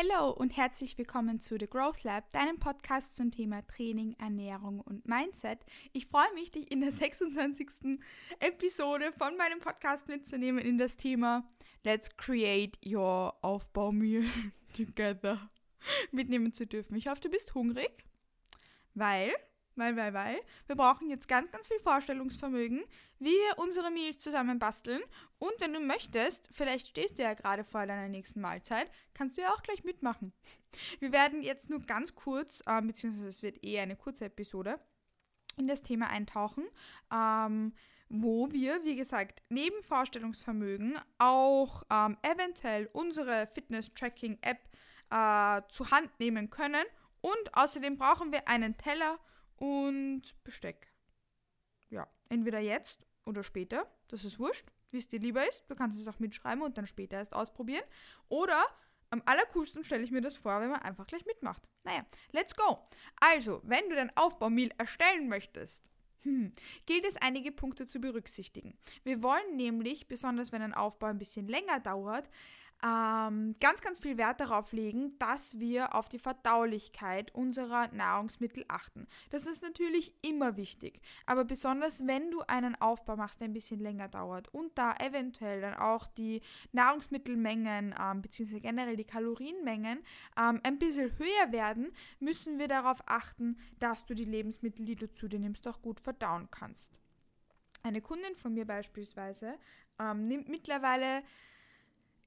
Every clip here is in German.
Hallo und herzlich willkommen zu The Growth Lab, deinem Podcast zum Thema Training, Ernährung und Mindset. Ich freue mich, dich in der 26. Episode von meinem Podcast mitzunehmen in das Thema Let's Create Your Aufbaumeal Together mitnehmen zu dürfen. Ich hoffe, du bist hungrig, weil weil, weil, weil, wir brauchen jetzt ganz, ganz viel Vorstellungsvermögen, wie wir unsere Meals zusammen basteln. Und wenn du möchtest, vielleicht stehst du ja gerade vor deiner nächsten Mahlzeit, kannst du ja auch gleich mitmachen. Wir werden jetzt nur ganz kurz, äh, beziehungsweise es wird eher eine kurze Episode, in das Thema eintauchen. Ähm, wo wir, wie gesagt, neben Vorstellungsvermögen auch ähm, eventuell unsere Fitness-Tracking-App äh, zur Hand nehmen können. Und außerdem brauchen wir einen Teller und Besteck. Ja, entweder jetzt oder später, das ist wurscht, wie es dir lieber ist. Du kannst es auch mitschreiben und dann später erst ausprobieren. Oder am allercoolsten stelle ich mir das vor, wenn man einfach gleich mitmacht. Naja, let's go. Also, wenn du dein Aufbaumeal erstellen möchtest, hm, gilt es einige Punkte zu berücksichtigen. Wir wollen nämlich, besonders wenn ein Aufbau ein bisschen länger dauert, ähm, ganz, ganz viel Wert darauf legen, dass wir auf die Verdaulichkeit unserer Nahrungsmittel achten. Das ist natürlich immer wichtig, aber besonders wenn du einen Aufbau machst, der ein bisschen länger dauert und da eventuell dann auch die Nahrungsmittelmengen ähm, bzw. generell die Kalorienmengen ähm, ein bisschen höher werden, müssen wir darauf achten, dass du die Lebensmittel, die du zu dir nimmst, auch gut verdauen kannst. Eine Kundin von mir beispielsweise ähm, nimmt mittlerweile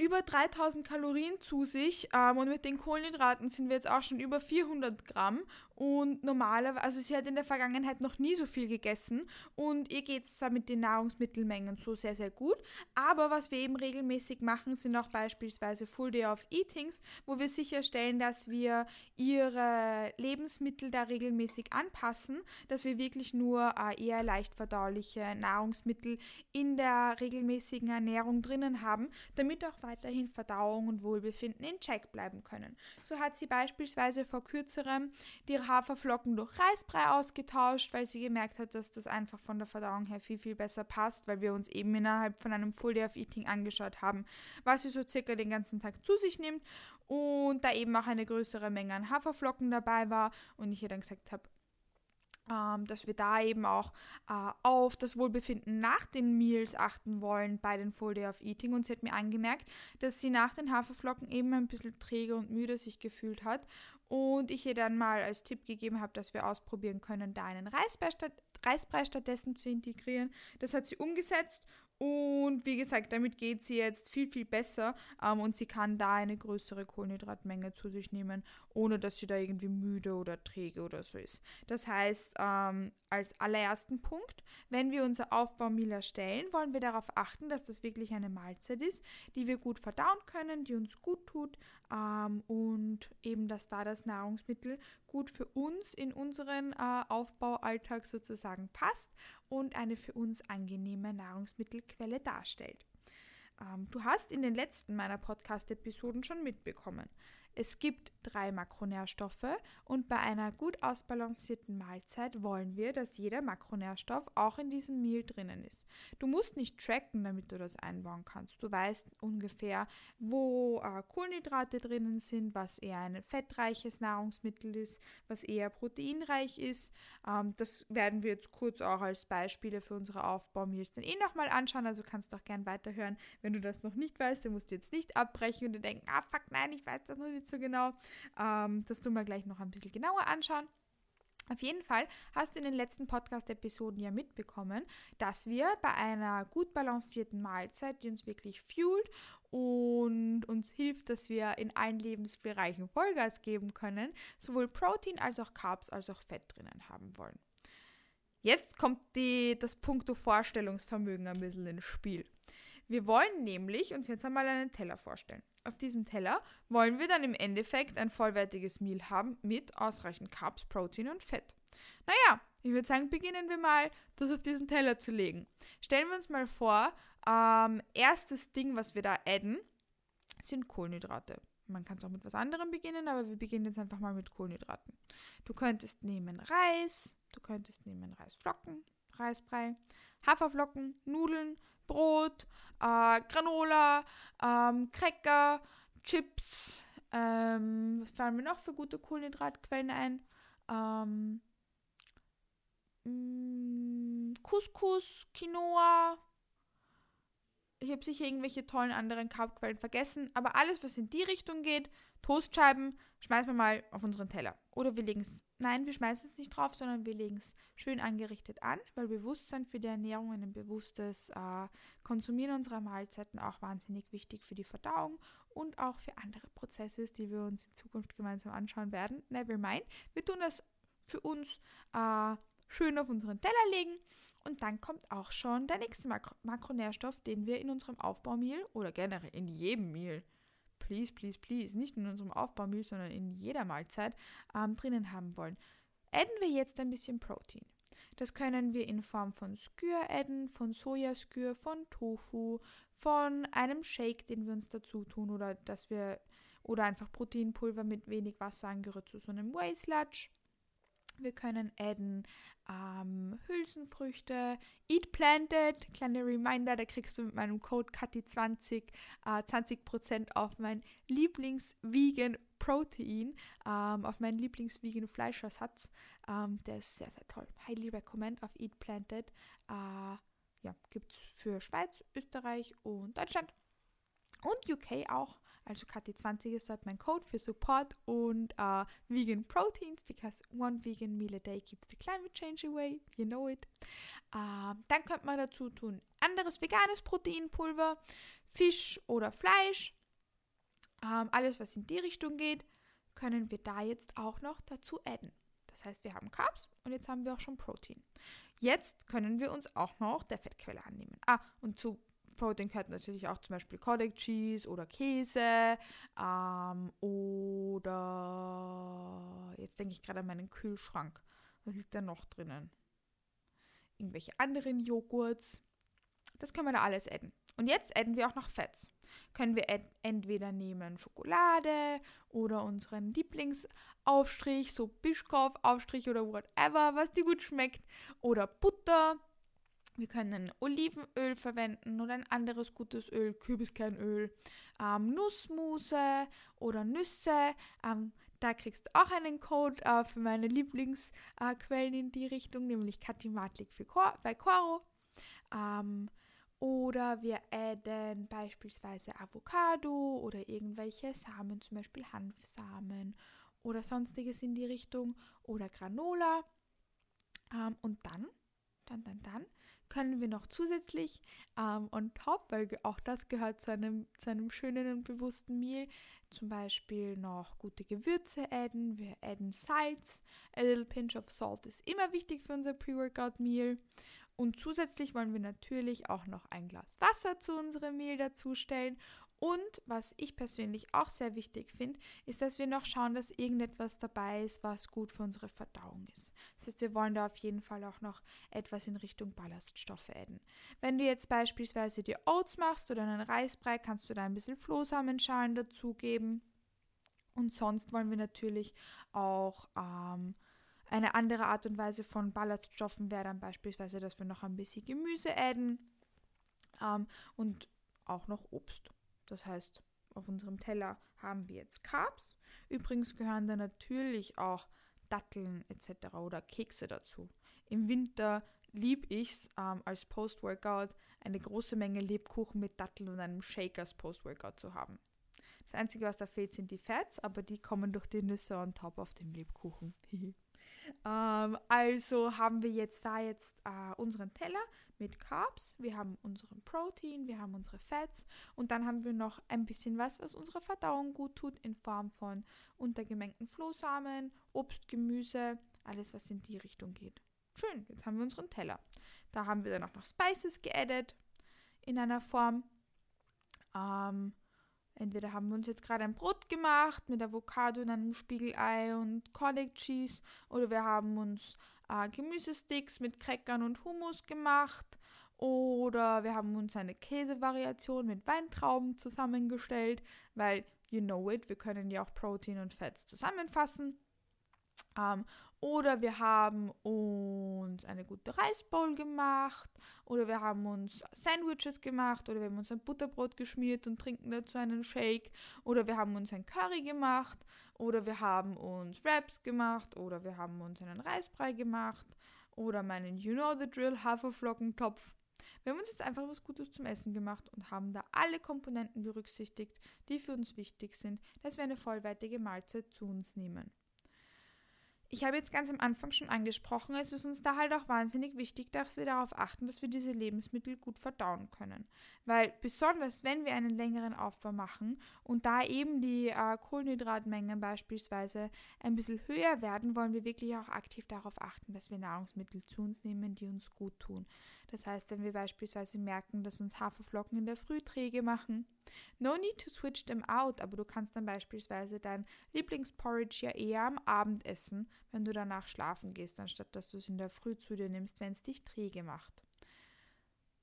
über 3000 Kalorien zu sich ähm, und mit den Kohlenhydraten sind wir jetzt auch schon über 400 Gramm und normalerweise, also sie hat in der Vergangenheit noch nie so viel gegessen und ihr geht es zwar mit den Nahrungsmittelmengen so sehr, sehr gut, aber was wir eben regelmäßig machen, sind auch beispielsweise Full Day of Eatings, wo wir sicherstellen, dass wir ihre Lebensmittel da regelmäßig anpassen, dass wir wirklich nur äh, eher leicht verdauliche Nahrungsmittel in der regelmäßigen Ernährung drinnen haben, damit auch weiterhin Verdauung und Wohlbefinden in Check bleiben können. So hat sie beispielsweise vor kürzerem die Haferflocken durch Reisbrei ausgetauscht, weil sie gemerkt hat, dass das einfach von der Verdauung her viel, viel besser passt, weil wir uns eben innerhalb von einem Full Day of Eating angeschaut haben, was sie so circa den ganzen Tag zu sich nimmt und da eben auch eine größere Menge an Haferflocken dabei war und ich ihr dann gesagt habe, dass wir da eben auch äh, auf das Wohlbefinden nach den Meals achten wollen bei den Full Day of Eating. Und sie hat mir angemerkt, dass sie nach den Haferflocken eben ein bisschen träge und müde sich gefühlt hat. Und ich ihr dann mal als Tipp gegeben habe, dass wir ausprobieren können, da einen Reisbrei, statt, Reisbrei stattdessen zu integrieren. Das hat sie umgesetzt und wie gesagt, damit geht sie jetzt viel, viel besser ähm, und sie kann da eine größere Kohlenhydratmenge zu sich nehmen, ohne dass sie da irgendwie müde oder träge oder so ist. Das heißt, ähm, als allerersten Punkt, wenn wir unser Aufbaumeal erstellen, wollen wir darauf achten, dass das wirklich eine Mahlzeit ist, die wir gut verdauen können, die uns gut tut ähm, und eben, dass da das Nahrungsmittel gut für uns in unseren äh, Aufbaualltag sozusagen passt und eine für uns angenehme Nahrungsmittelquelle darstellt. Ähm, du hast in den letzten meiner Podcast-Episoden schon mitbekommen. Es gibt drei Makronährstoffe und bei einer gut ausbalancierten Mahlzeit wollen wir, dass jeder Makronährstoff auch in diesem Meal drinnen ist. Du musst nicht tracken, damit du das einbauen kannst. Du weißt ungefähr, wo äh, Kohlenhydrate drinnen sind, was eher ein fettreiches Nahrungsmittel ist, was eher proteinreich ist. Ähm, das werden wir jetzt kurz auch als Beispiele für unsere Aufbaumeals dann eh nochmal anschauen. Also kannst du auch gern weiterhören. Wenn du das noch nicht weißt, dann musst du jetzt nicht abbrechen und dir denken, ah fuck, nein, ich weiß das noch nicht so genau. Ähm, das tun wir gleich noch ein bisschen genauer anschauen. Auf jeden Fall hast du in den letzten Podcast-Episoden ja mitbekommen, dass wir bei einer gut balancierten Mahlzeit, die uns wirklich fuelt und uns hilft, dass wir in allen Lebensbereichen Vollgas geben können, sowohl Protein als auch Carbs als auch Fett drinnen haben wollen. Jetzt kommt die, das Punkto Vorstellungsvermögen ein bisschen ins Spiel. Wir wollen nämlich uns jetzt einmal einen Teller vorstellen. Auf diesem Teller wollen wir dann im Endeffekt ein vollwertiges Meal haben mit ausreichend Carbs, Protein und Fett. Naja, ich würde sagen, beginnen wir mal, das auf diesen Teller zu legen. Stellen wir uns mal vor, ähm, erstes Ding, was wir da adden, sind Kohlenhydrate. Man kann es auch mit was anderem beginnen, aber wir beginnen jetzt einfach mal mit Kohlenhydraten. Du könntest nehmen Reis, du könntest nehmen Reisflocken, Reisbrei, Haferflocken, Nudeln, Brot, äh, Granola, ähm, Cracker, Chips, Ähm, was fallen mir noch für gute Kohlenhydratquellen ein? Ähm, mm, Couscous, Quinoa. Ich habe sicher irgendwelche tollen anderen Carbquellen vergessen, aber alles, was in die Richtung geht, Toastscheiben, schmeißen wir mal auf unseren Teller. Oder wir legen es, nein, wir schmeißen es nicht drauf, sondern wir legen es schön angerichtet an, weil Bewusstsein für die Ernährung und ein bewusstes äh, Konsumieren unserer Mahlzeiten auch wahnsinnig wichtig für die Verdauung und auch für andere Prozesse ist, die wir uns in Zukunft gemeinsam anschauen werden. Never mind. Wir tun das für uns äh, schön auf unseren Teller legen und dann kommt auch schon der nächste Makro Makronährstoff, den wir in unserem Aufbaumehl oder generell in jedem Mehl, please, please, please, nicht in unserem Aufbaumehl, sondern in jeder Mahlzeit ähm, drinnen haben wollen. Adden wir jetzt ein bisschen Protein. Das können wir in Form von Skür adden, von Sojaskür, von Tofu, von einem Shake, den wir uns dazu tun oder dass wir oder einfach Proteinpulver mit wenig Wasser angerührt zu so einem Whey Sludge. Wir können adden ähm, Hülsenfrüchte, Eat Planted, kleine Reminder, da kriegst du mit meinem Code KATI20 äh, 20% auf mein Lieblings-Vegan Protein, ähm, auf meinen Lieblings-Vegan Fleischersatz. Ähm, der ist sehr, sehr toll. Highly recommend auf Eat Planted. Äh, ja, gibt es für Schweiz, Österreich und Deutschland und UK auch. Also KT20 ist dort mein Code für Support und uh, Vegan Proteins, because one vegan meal a day keeps the climate change away. You know it. Uh, dann könnte man dazu tun anderes veganes Proteinpulver, Fisch oder Fleisch. Um, alles, was in die Richtung geht, können wir da jetzt auch noch dazu adden. Das heißt, wir haben Carbs und jetzt haben wir auch schon Protein. Jetzt können wir uns auch noch der Fettquelle annehmen. Ah, und zu Protein gehört natürlich auch zum Beispiel Cottage Cheese oder Käse ähm, oder jetzt denke ich gerade an meinen Kühlschrank. Was liegt da noch drinnen? Irgendwelche anderen Joghurts. Das können wir da alles adden. Und jetzt adden wir auch noch Fetts. Können wir entweder nehmen Schokolade oder unseren Lieblingsaufstrich, so Bischkopf-Aufstrich oder whatever, was dir gut schmeckt, oder Butter wir können Olivenöl verwenden oder ein anderes gutes Öl, Kürbiskernöl, ähm, Nussmuse oder Nüsse. Ähm, da kriegst du auch einen Code äh, für meine Lieblingsquellen äh, in die Richtung, nämlich Katimatlik für Cor bei Coro. Ähm, oder wir adden beispielsweise Avocado oder irgendwelche Samen, zum Beispiel Hanfsamen oder sonstiges in die Richtung oder Granola. Ähm, und dann, dann, dann, dann können wir noch zusätzlich ähm, on top, weil auch das gehört zu einem, zu einem schönen und bewussten Meal, zum Beispiel noch gute Gewürze adden. Wir adden Salz. A little pinch of salt ist immer wichtig für unser Pre-Workout-Meal. Und zusätzlich wollen wir natürlich auch noch ein Glas Wasser zu unserem Mehl dazustellen und was ich persönlich auch sehr wichtig finde, ist, dass wir noch schauen, dass irgendetwas dabei ist, was gut für unsere Verdauung ist. Das heißt, wir wollen da auf jeden Fall auch noch etwas in Richtung Ballaststoffe adden. Wenn du jetzt beispielsweise die Oats machst oder einen Reisbrei, kannst du da ein bisschen Flohsamenschalen dazugeben. Und sonst wollen wir natürlich auch ähm, eine andere Art und Weise von Ballaststoffen wäre dann beispielsweise, dass wir noch ein bisschen Gemüse adden ähm, und auch noch Obst. Das heißt, auf unserem Teller haben wir jetzt Carbs. Übrigens gehören da natürlich auch Datteln etc. oder Kekse dazu. Im Winter liebe ich es ähm, als Post-Workout eine große Menge Lebkuchen mit Datteln und einem Shake als Post-Workout zu haben. Das Einzige, was da fehlt, sind die Fats, aber die kommen durch die Nüsse on top auf dem Lebkuchen. ähm, also haben wir jetzt da jetzt äh, unseren Teller mit Carbs, wir haben unseren Protein, wir haben unsere Fats und dann haben wir noch ein bisschen was, was unserer Verdauung gut tut in Form von untergemengten Flohsamen, Obst, Gemüse, alles was in die Richtung geht. Schön, jetzt haben wir unseren Teller. Da haben wir dann auch noch Spices geaddet in einer Form. Ähm, Entweder haben wir uns jetzt gerade ein Brot gemacht mit Avocado und einem Spiegelei und Cottage Cheese oder wir haben uns äh, Gemüsesticks mit Crackern und Hummus gemacht oder wir haben uns eine Käsevariation mit Weintrauben zusammengestellt, weil you know it, wir können ja auch Protein und Fats zusammenfassen. Ähm, oder wir haben uns eine gute Reisbowl gemacht. Oder wir haben uns Sandwiches gemacht. Oder wir haben uns ein Butterbrot geschmiert und trinken dazu einen Shake. Oder wir haben uns ein Curry gemacht. Oder wir haben uns Wraps gemacht. Oder wir haben uns einen Reisbrei gemacht. Oder meinen You Know the Drill Haferflockentopf. Wir haben uns jetzt einfach was Gutes zum Essen gemacht und haben da alle Komponenten berücksichtigt, die für uns wichtig sind, dass wir eine vollwertige Mahlzeit zu uns nehmen ich habe jetzt ganz am Anfang schon angesprochen, es ist uns da halt auch wahnsinnig wichtig, dass wir darauf achten, dass wir diese Lebensmittel gut verdauen können. Weil besonders wenn wir einen längeren Aufbau machen und da eben die äh, Kohlenhydratmengen beispielsweise ein bisschen höher werden, wollen wir wirklich auch aktiv darauf achten, dass wir Nahrungsmittel zu uns nehmen, die uns gut tun. Das heißt, wenn wir beispielsweise merken, dass uns Haferflocken in der Früh träge machen, no need to switch them out, aber du kannst dann beispielsweise dein Lieblingsporridge ja eher am Abend essen, wenn du danach schlafen gehst, anstatt dass du es in der Früh zu dir nimmst, wenn es dich träge macht.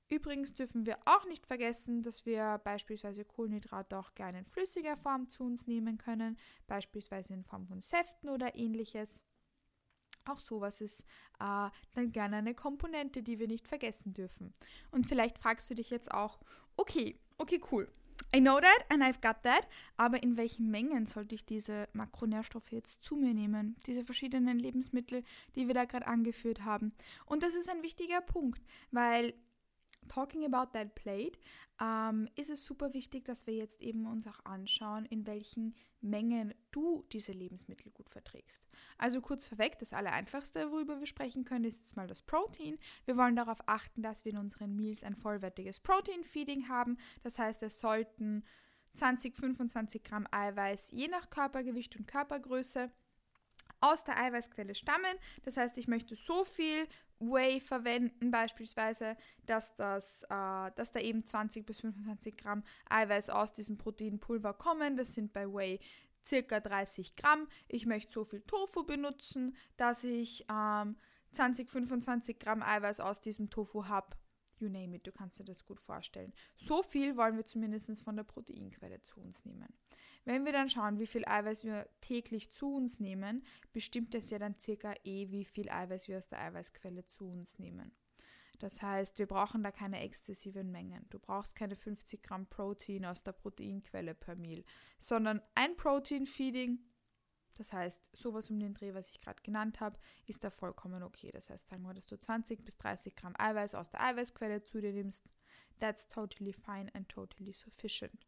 Übrigens dürfen wir auch nicht vergessen, dass wir beispielsweise Kohlenhydrate auch gerne in flüssiger Form zu uns nehmen können, beispielsweise in Form von Säften oder ähnliches. Auch sowas ist äh, dann gerne eine Komponente, die wir nicht vergessen dürfen. Und vielleicht fragst du dich jetzt auch, okay, okay, cool. I know that and I've got that, aber in welchen Mengen sollte ich diese Makronährstoffe jetzt zu mir nehmen? Diese verschiedenen Lebensmittel, die wir da gerade angeführt haben. Und das ist ein wichtiger Punkt, weil talking about that plate, ähm, ist es super wichtig, dass wir jetzt eben uns auch anschauen, in welchen Mengen du diese Lebensmittel gut verträgst. Also kurz vorweg, das Allereinfachste, worüber wir sprechen können, ist jetzt mal das Protein. Wir wollen darauf achten, dass wir in unseren Meals ein vollwertiges Protein-Feeding haben. Das heißt, es sollten 20, 25 Gramm Eiweiß je nach Körpergewicht und Körpergröße aus der Eiweißquelle stammen. Das heißt, ich möchte so viel Whey verwenden, beispielsweise, dass, das, äh, dass da eben 20 bis 25 Gramm Eiweiß aus diesem Proteinpulver kommen. Das sind bei Whey circa 30 Gramm. Ich möchte so viel Tofu benutzen, dass ich ähm, 20, 25 Gramm Eiweiß aus diesem Tofu habe. You name it, du kannst dir das gut vorstellen. So viel wollen wir zumindest von der Proteinquelle zu uns nehmen. Wenn wir dann schauen, wie viel Eiweiß wir täglich zu uns nehmen, bestimmt das ja dann circa eh, wie viel Eiweiß wir aus der Eiweißquelle zu uns nehmen. Das heißt, wir brauchen da keine exzessiven Mengen. Du brauchst keine 50 Gramm Protein aus der Proteinquelle per Meal, sondern ein Protein-Feeding, das heißt, sowas um den Dreh, was ich gerade genannt habe, ist da vollkommen okay. Das heißt, sagen wir, dass du 20 bis 30 Gramm Eiweiß aus der Eiweißquelle zu dir nimmst. That's totally fine and totally sufficient.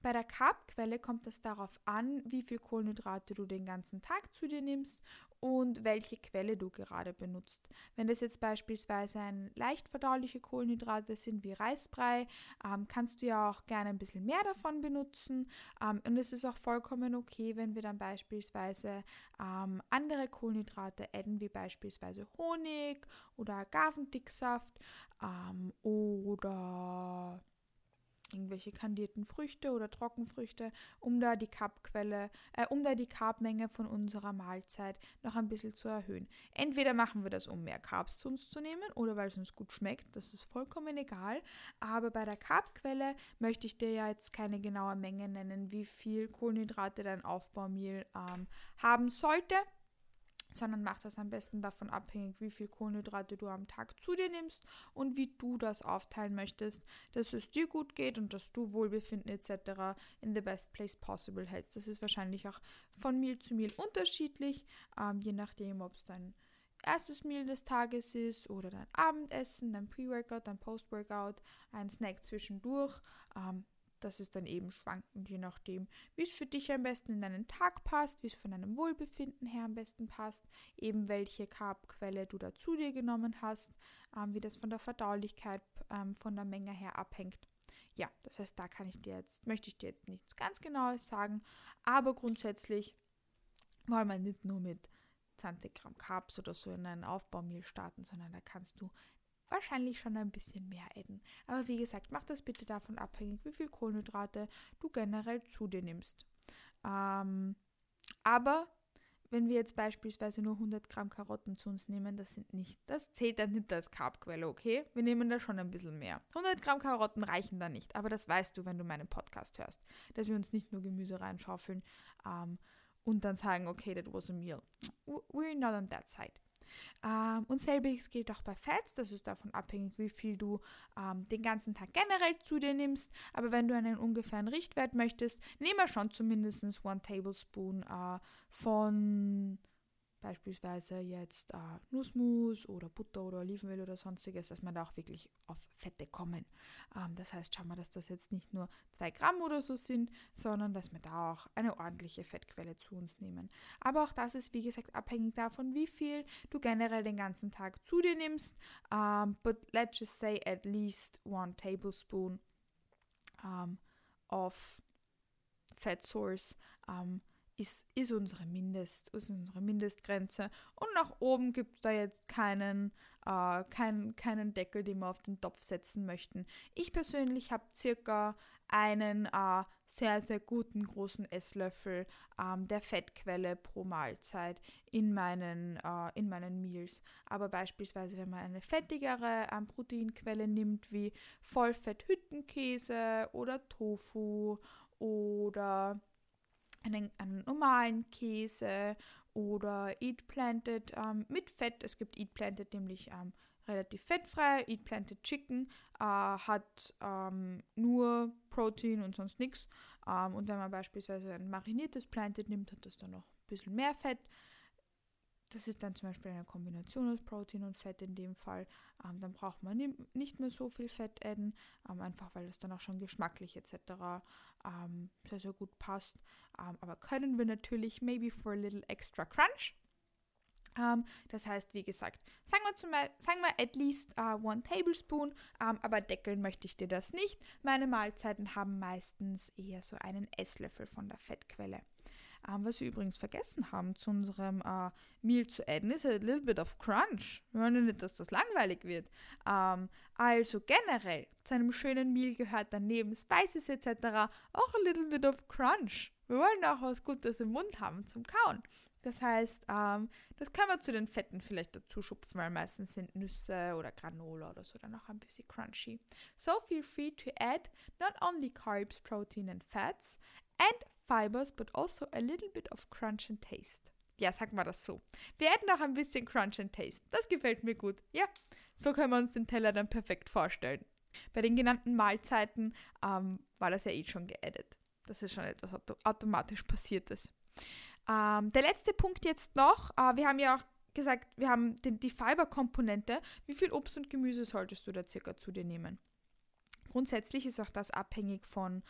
Bei der Carbquelle kommt es darauf an, wie viel Kohlenhydrate du den ganzen Tag zu dir nimmst und welche Quelle du gerade benutzt. Wenn das jetzt beispielsweise ein leicht verdauliche Kohlenhydrate sind wie Reisbrei, ähm, kannst du ja auch gerne ein bisschen mehr davon benutzen. Ähm, und es ist auch vollkommen okay, wenn wir dann beispielsweise ähm, andere Kohlenhydrate adden, wie beispielsweise Honig oder Agavendicksaft ähm, oder irgendwelche kandierten Früchte oder Trockenfrüchte, um da die Carbquelle, äh, um da die Carbmenge von unserer Mahlzeit noch ein bisschen zu erhöhen. Entweder machen wir das, um mehr Carbs zu uns zu nehmen oder weil es uns gut schmeckt, das ist vollkommen egal. Aber bei der Carbquelle möchte ich dir ja jetzt keine genaue Menge nennen, wie viel Kohlenhydrate dein Aufbaumehl ähm, haben sollte sondern mach das am besten davon abhängig, wie viel Kohlenhydrate du am Tag zu dir nimmst und wie du das aufteilen möchtest, dass es dir gut geht und dass du Wohlbefinden etc. in the best place possible hältst. Das ist wahrscheinlich auch von Meal zu Meal unterschiedlich, ähm, je nachdem, ob es dein erstes Meal des Tages ist oder dein Abendessen, dein Pre-Workout, dein Post-Workout, ein Snack zwischendurch. Ähm, das ist dann eben schwankend, je nachdem, wie es für dich am besten in deinen Tag passt, wie es von deinem Wohlbefinden her am besten passt, eben welche Carbquelle du da zu dir genommen hast, ähm, wie das von der Verdaulichkeit, ähm, von der Menge her abhängt. Ja, das heißt, da kann ich dir jetzt, möchte ich dir jetzt nichts ganz Genaues sagen, aber grundsätzlich wollen wir nicht nur mit 20 Gramm Carbs oder so in einen Aufbaumehl starten, sondern da kannst du wahrscheinlich schon ein bisschen mehr adden. Aber wie gesagt, mach das bitte davon abhängig, wie viel Kohlenhydrate du generell zu dir nimmst. Ähm, aber wenn wir jetzt beispielsweise nur 100 Gramm Karotten zu uns nehmen, das sind nicht, das zählt dann nicht als Carbquelle, okay? Wir nehmen da schon ein bisschen mehr. 100 Gramm Karotten reichen da nicht, aber das weißt du, wenn du meinen Podcast hörst, dass wir uns nicht nur Gemüse reinschaufeln, ähm, und dann sagen, okay, that was a meal. We're not on that side. Ähm, und selbiges gilt auch bei Fats. Das ist davon abhängig, wie viel du ähm, den ganzen Tag generell zu dir nimmst. Aber wenn du einen ungefähren Richtwert möchtest, nehme schon zumindest one Tablespoon äh, von beispielsweise jetzt äh, Nussmus oder Butter oder Olivenöl oder sonstiges, dass man da auch wirklich auf Fette kommen. Ähm, das heißt, schauen wir, dass das jetzt nicht nur 2 Gramm oder so sind, sondern dass wir da auch eine ordentliche Fettquelle zu uns nehmen. Aber auch das ist, wie gesagt, abhängig davon, wie viel du generell den ganzen Tag zu dir nimmst. Um, ähm, but let's just say at least one tablespoon um, of fat source. Um, ist, ist, unsere Mindest, ist unsere Mindestgrenze. Und nach oben gibt es da jetzt keinen, äh, keinen, keinen Deckel, den wir auf den Topf setzen möchten. Ich persönlich habe circa einen äh, sehr, sehr guten großen Esslöffel ähm, der Fettquelle pro Mahlzeit in meinen, äh, in meinen Meals. Aber beispielsweise, wenn man eine fettigere ähm, Proteinquelle nimmt, wie Vollfett-Hüttenkäse oder Tofu oder einen, einen normalen Käse oder Eat Planted ähm, mit Fett. Es gibt Eat Planted nämlich ähm, relativ fettfrei. Eat Planted Chicken äh, hat ähm, nur Protein und sonst nichts. Ähm, und wenn man beispielsweise ein mariniertes Planted nimmt, hat das dann noch ein bisschen mehr Fett. Das ist dann zum Beispiel eine Kombination aus Protein und Fett in dem Fall. Ähm, dann braucht man nicht mehr so viel Fett adden, ähm, einfach weil es dann auch schon geschmacklich etc. Ähm, sehr, sehr gut passt. Ähm, aber können wir natürlich maybe for a little extra crunch. Ähm, das heißt, wie gesagt, sagen wir, zum, sagen wir at least uh, one tablespoon, ähm, aber deckeln möchte ich dir das nicht. Meine Mahlzeiten haben meistens eher so einen Esslöffel von der Fettquelle. Um, was wir übrigens vergessen haben zu unserem uh, Meal zu adden, ist a little bit of crunch. Wir wollen ja nicht, dass das langweilig wird. also generell, zu einem schönen Meal gehört dann neben Spices etc. auch a little bit of crunch. Wir wollen auch was Gutes im Mund haben zum Kauen. Das heißt, ähm, das kann man zu den Fetten vielleicht dazu schupfen, weil meistens sind Nüsse oder Granola oder so dann auch ein bisschen crunchy. So feel free to add not only carbs, protein and fats and fibers, but also a little bit of crunch and taste. Ja, sag mal das so. Wir hätten auch ein bisschen Crunch and Taste. Das gefällt mir gut. Ja, so können wir uns den Teller dann perfekt vorstellen. Bei den genannten Mahlzeiten ähm, war das ja eh schon geaddet. Das ist schon etwas auto automatisch passiertes. Ähm, der letzte Punkt jetzt noch. Äh, wir haben ja auch gesagt, wir haben den, die Fiberkomponente. Wie viel Obst und Gemüse solltest du da circa zu dir nehmen? Grundsätzlich ist auch das abhängig von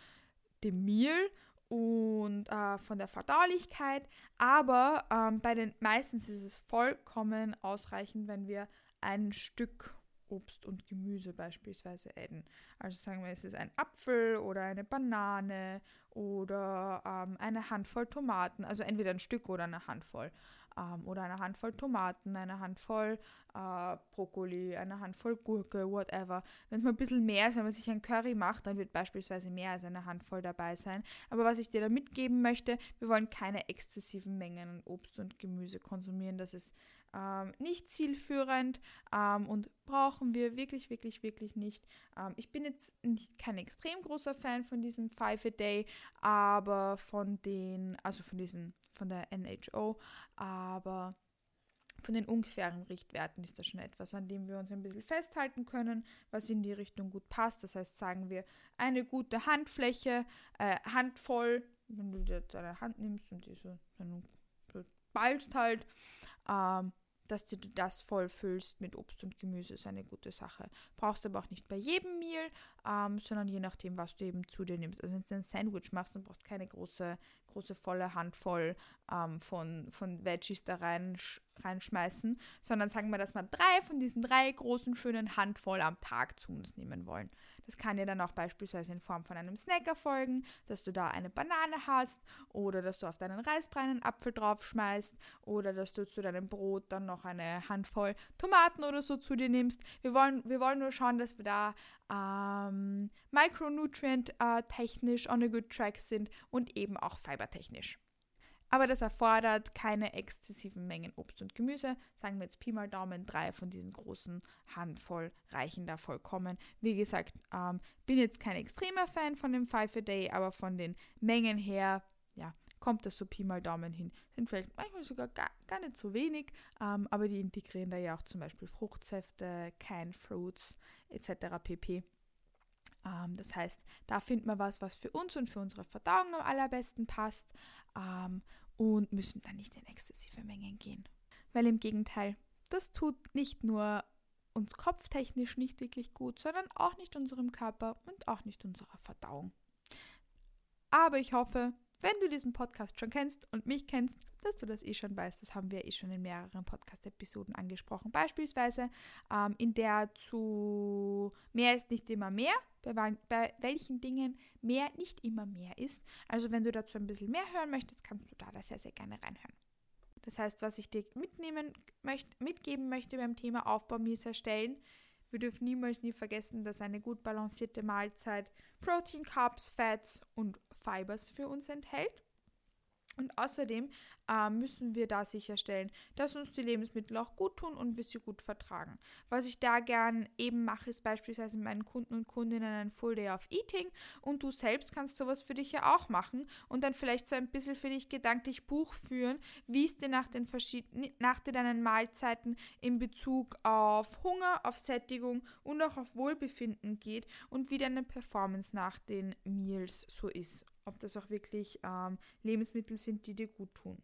dem Mehl und äh, von der Verdaulichkeit, aber ähm, bei den meistens ist es vollkommen ausreichend, wenn wir ein Stück Obst und Gemüse beispielsweise adden. Also sagen wir, es ist ein Apfel oder eine Banane oder ähm, eine Handvoll Tomaten, also entweder ein Stück oder eine Handvoll. Ähm, oder eine Handvoll Tomaten, eine Handvoll äh, Brokkoli, eine Handvoll Gurke, whatever. Wenn es mal ein bisschen mehr ist, wenn man sich ein Curry macht, dann wird beispielsweise mehr als eine Handvoll dabei sein. Aber was ich dir da mitgeben möchte, wir wollen keine exzessiven Mengen an Obst und Gemüse konsumieren. Das ist ähm, nicht zielführend ähm, und brauchen wir wirklich, wirklich, wirklich nicht. Ähm, ich bin jetzt nicht kein extrem großer Fan von diesem Five a Day, aber von den, also von diesen, von der NHO, aber von den ungefähren Richtwerten ist das schon etwas, an dem wir uns ein bisschen festhalten können, was in die Richtung gut passt. Das heißt, sagen wir, eine gute Handfläche, äh, Handvoll, wenn du dir deine Hand nimmst und die so, so ballst halt, ähm, dass du das voll füllst mit Obst und Gemüse ist eine gute Sache. Brauchst aber auch nicht bei jedem Meal, ähm, sondern je nachdem, was du eben zu dir nimmst. Also wenn du ein Sandwich machst, dann brauchst du keine große, große volle Handvoll ähm, von, von Veggies da rein, reinschmeißen, sondern sagen wir, dass wir drei von diesen drei großen, schönen Handvoll am Tag zu uns nehmen wollen. Das kann dir dann auch beispielsweise in Form von einem Snack erfolgen, dass du da eine Banane hast oder dass du auf deinen Reisbrei einen Apfel draufschmeißt oder dass du zu deinem Brot dann noch eine Handvoll Tomaten oder so zu dir nimmst. Wir wollen, wir wollen nur schauen, dass wir da ähm, Micronutrient-technisch äh, on a good track sind und eben auch fibertechnisch. Aber das erfordert keine exzessiven Mengen Obst und Gemüse. Sagen wir jetzt Pi mal Daumen, drei von diesen großen Handvoll reichen da vollkommen. Wie gesagt, ähm, bin jetzt kein extremer Fan von dem Five a Day, aber von den Mengen her ja, kommt das so Pi mal Daumen hin. Sind vielleicht manchmal sogar gar, gar nicht so wenig, ähm, aber die integrieren da ja auch zum Beispiel Fruchtsäfte, Canned Fruits etc. pp. Ähm, das heißt, da findet man was, was für uns und für unsere Verdauung am allerbesten passt ähm, und müssen dann nicht in exzessive Mengen gehen. Weil im Gegenteil, das tut nicht nur uns kopftechnisch nicht wirklich gut, sondern auch nicht unserem Körper und auch nicht unserer Verdauung. Aber ich hoffe, wenn du diesen Podcast schon kennst und mich kennst, dass du das eh schon weißt. Das haben wir eh schon in mehreren Podcast-Episoden angesprochen. Beispielsweise ähm, in der zu mehr ist nicht immer mehr, bei, bei welchen Dingen mehr nicht immer mehr ist. Also wenn du dazu ein bisschen mehr hören möchtest, kannst du da, da sehr, sehr gerne reinhören. Das heißt, was ich dir mitnehmen möcht, mitgeben möchte beim Thema Aufbau Meals erstellen, wir dürfen niemals nie vergessen, dass eine gut balancierte Mahlzeit Protein, Carbs, Fats und Fibers für uns enthält. Und außerdem äh, müssen wir da sicherstellen, dass uns die Lebensmittel auch gut tun und wir sie gut vertragen. Was ich da gern eben mache, ist beispielsweise mit meinen Kunden und Kundinnen ein Full Day of Eating und du selbst kannst sowas für dich ja auch machen und dann vielleicht so ein bisschen für dich gedanklich Buch führen, wie es dir nach den verschiedenen, nach deinen Mahlzeiten in Bezug auf Hunger, auf Sättigung und auch auf Wohlbefinden geht und wie deine Performance nach den Meals so ist ob das auch wirklich ähm, Lebensmittel sind, die dir gut tun.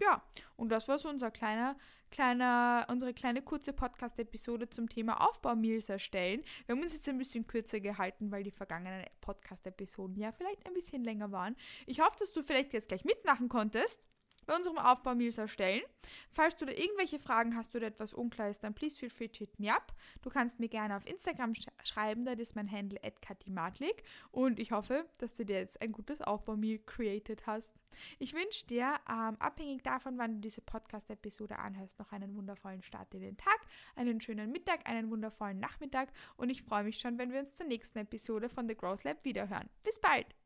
Ja, und das war so unser kleiner, kleiner, unsere kleine kurze Podcast-Episode zum Thema Aufbaumeals erstellen. Wir haben uns jetzt ein bisschen kürzer gehalten, weil die vergangenen Podcast-Episoden ja vielleicht ein bisschen länger waren. Ich hoffe, dass du vielleicht jetzt gleich mitmachen konntest bei unserem Aufbaumeals erstellen. Falls du da irgendwelche Fragen hast oder etwas unklar ist, dann please feel free to hit me up. Du kannst mir gerne auf Instagram sch schreiben, da ist mein Handle @katimatlik und ich hoffe, dass du dir jetzt ein gutes Aufbaumeal created hast. Ich wünsche dir, ähm, abhängig davon, wann du diese Podcast-Episode anhörst, noch einen wundervollen Start in den Tag, einen schönen Mittag, einen wundervollen Nachmittag und ich freue mich schon, wenn wir uns zur nächsten Episode von The Growth Lab wiederhören. Bis bald!